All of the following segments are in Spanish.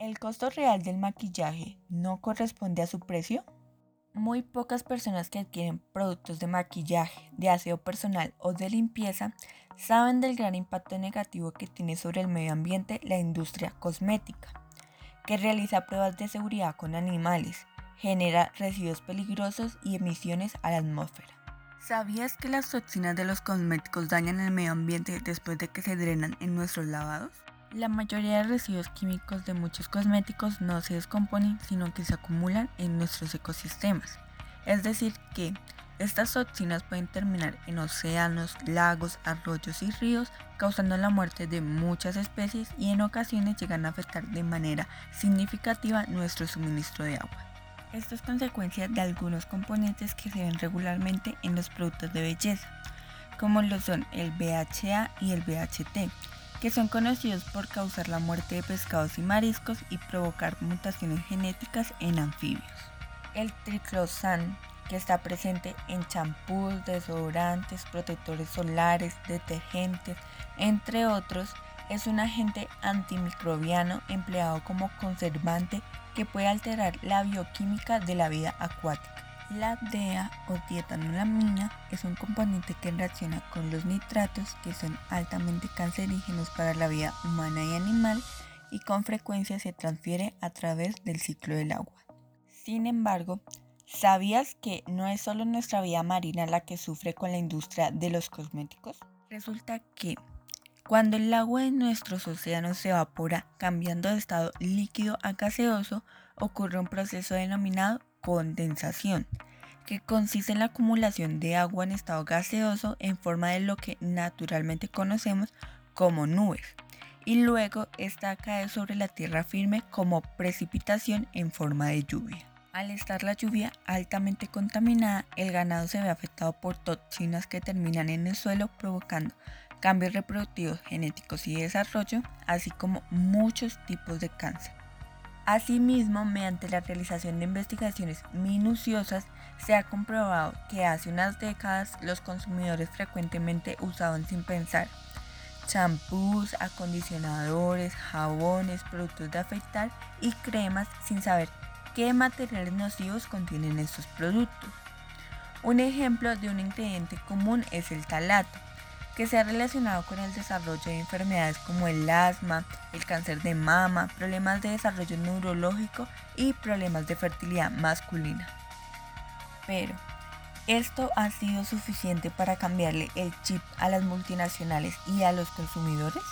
¿El costo real del maquillaje no corresponde a su precio? Muy pocas personas que adquieren productos de maquillaje, de aseo personal o de limpieza saben del gran impacto negativo que tiene sobre el medio ambiente la industria cosmética, que realiza pruebas de seguridad con animales, genera residuos peligrosos y emisiones a la atmósfera. ¿Sabías que las toxinas de los cosméticos dañan el medio ambiente después de que se drenan en nuestros lavados? La mayoría de residuos químicos de muchos cosméticos no se descomponen, sino que se acumulan en nuestros ecosistemas. Es decir, que estas toxinas pueden terminar en océanos, lagos, arroyos y ríos, causando la muerte de muchas especies y en ocasiones llegan a afectar de manera significativa nuestro suministro de agua. Esto es consecuencia de algunos componentes que se ven regularmente en los productos de belleza, como lo son el BHA y el BHT, que son conocidos por causar la muerte de pescados y mariscos y provocar mutaciones genéticas en anfibios. El triclosan, que está presente en champús, desodorantes, protectores solares, detergentes, entre otros, es un agente antimicrobiano empleado como conservante que puede alterar la bioquímica de la vida acuática. La DEA o dietanolamina es un componente que reacciona con los nitratos que son altamente cancerígenos para la vida humana y animal y con frecuencia se transfiere a través del ciclo del agua. Sin embargo, ¿sabías que no es solo nuestra vida marina la que sufre con la industria de los cosméticos? Resulta que cuando el agua de nuestros océanos se evapora cambiando de estado líquido a gaseoso, ocurre un proceso denominado condensación, que consiste en la acumulación de agua en estado gaseoso en forma de lo que naturalmente conocemos como nubes, y luego esta cae sobre la tierra firme como precipitación en forma de lluvia. Al estar la lluvia altamente contaminada, el ganado se ve afectado por toxinas que terminan en el suelo provocando cambios reproductivos, genéticos y desarrollo, así como muchos tipos de cáncer. Asimismo, mediante la realización de investigaciones minuciosas, se ha comprobado que hace unas décadas los consumidores frecuentemente usaban sin pensar champús, acondicionadores, jabones, productos de afeitar y cremas sin saber qué materiales nocivos contienen estos productos. Un ejemplo de un ingrediente común es el talato, que se ha relacionado con el desarrollo de enfermedades como el asma, el cáncer de mama, problemas de desarrollo neurológico y problemas de fertilidad masculina. Pero, ¿esto ha sido suficiente para cambiarle el chip a las multinacionales y a los consumidores?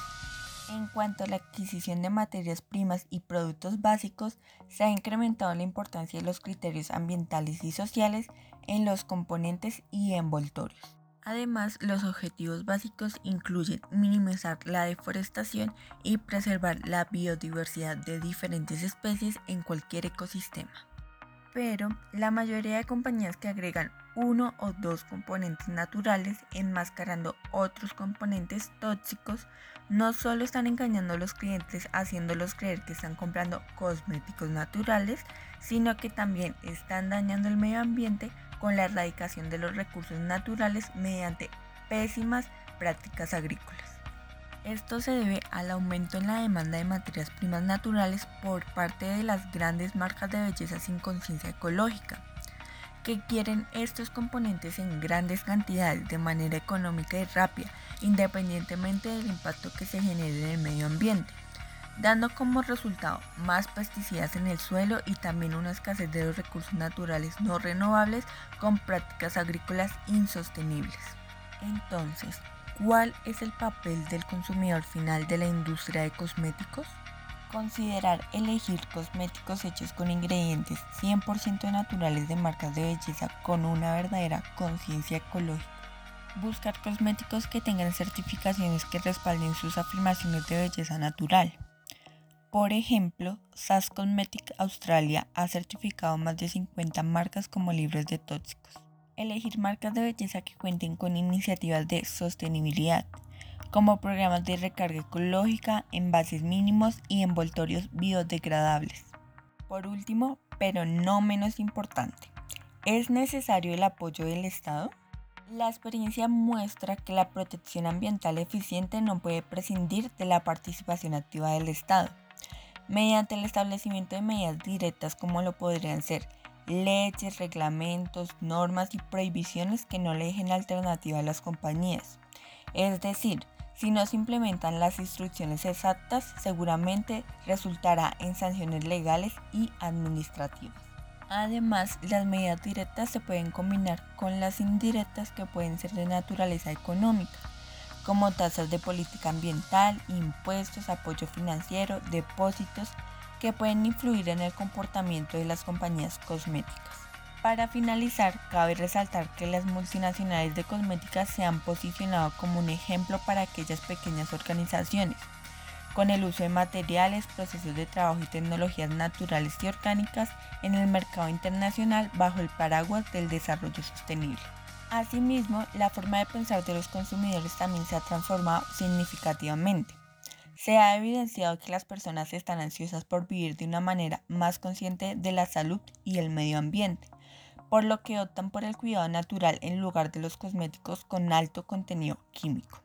En cuanto a la adquisición de materias primas y productos básicos, se ha incrementado la importancia de los criterios ambientales y sociales en los componentes y envoltorios. Además, los objetivos básicos incluyen minimizar la deforestación y preservar la biodiversidad de diferentes especies en cualquier ecosistema. Pero la mayoría de compañías que agregan uno o dos componentes naturales enmascarando otros componentes tóxicos no solo están engañando a los clientes haciéndolos creer que están comprando cosméticos naturales, sino que también están dañando el medio ambiente con la erradicación de los recursos naturales mediante pésimas prácticas agrícolas. Esto se debe al aumento en la demanda de materias primas naturales por parte de las grandes marcas de belleza sin conciencia ecológica, que quieren estos componentes en grandes cantidades de manera económica y rápida, independientemente del impacto que se genere en el medio ambiente dando como resultado más pesticidas en el suelo y también una escasez de los recursos naturales no renovables con prácticas agrícolas insostenibles. Entonces, ¿cuál es el papel del consumidor final de la industria de cosméticos? Considerar elegir cosméticos hechos con ingredientes 100% naturales de marcas de belleza con una verdadera conciencia ecológica. Buscar cosméticos que tengan certificaciones que respalden sus afirmaciones de belleza natural. Por ejemplo, SAS Cosmetic Australia ha certificado más de 50 marcas como libres de tóxicos. Elegir marcas de belleza que cuenten con iniciativas de sostenibilidad, como programas de recarga ecológica, envases mínimos y envoltorios biodegradables. Por último, pero no menos importante, ¿es necesario el apoyo del Estado? La experiencia muestra que la protección ambiental eficiente no puede prescindir de la participación activa del Estado mediante el establecimiento de medidas directas como lo podrían ser leyes, reglamentos, normas y prohibiciones que no le dejen alternativa a las compañías. Es decir, si no se implementan las instrucciones exactas, seguramente resultará en sanciones legales y administrativas. Además, las medidas directas se pueden combinar con las indirectas que pueden ser de naturaleza económica, como tasas de política ambiental, impuestos, apoyo financiero, depósitos, que pueden influir en el comportamiento de las compañías cosméticas. Para finalizar, cabe resaltar que las multinacionales de cosméticas se han posicionado como un ejemplo para aquellas pequeñas organizaciones, con el uso de materiales, procesos de trabajo y tecnologías naturales y orgánicas en el mercado internacional bajo el paraguas del desarrollo sostenible. Asimismo, la forma de pensar de los consumidores también se ha transformado significativamente. Se ha evidenciado que las personas están ansiosas por vivir de una manera más consciente de la salud y el medio ambiente, por lo que optan por el cuidado natural en lugar de los cosméticos con alto contenido químico.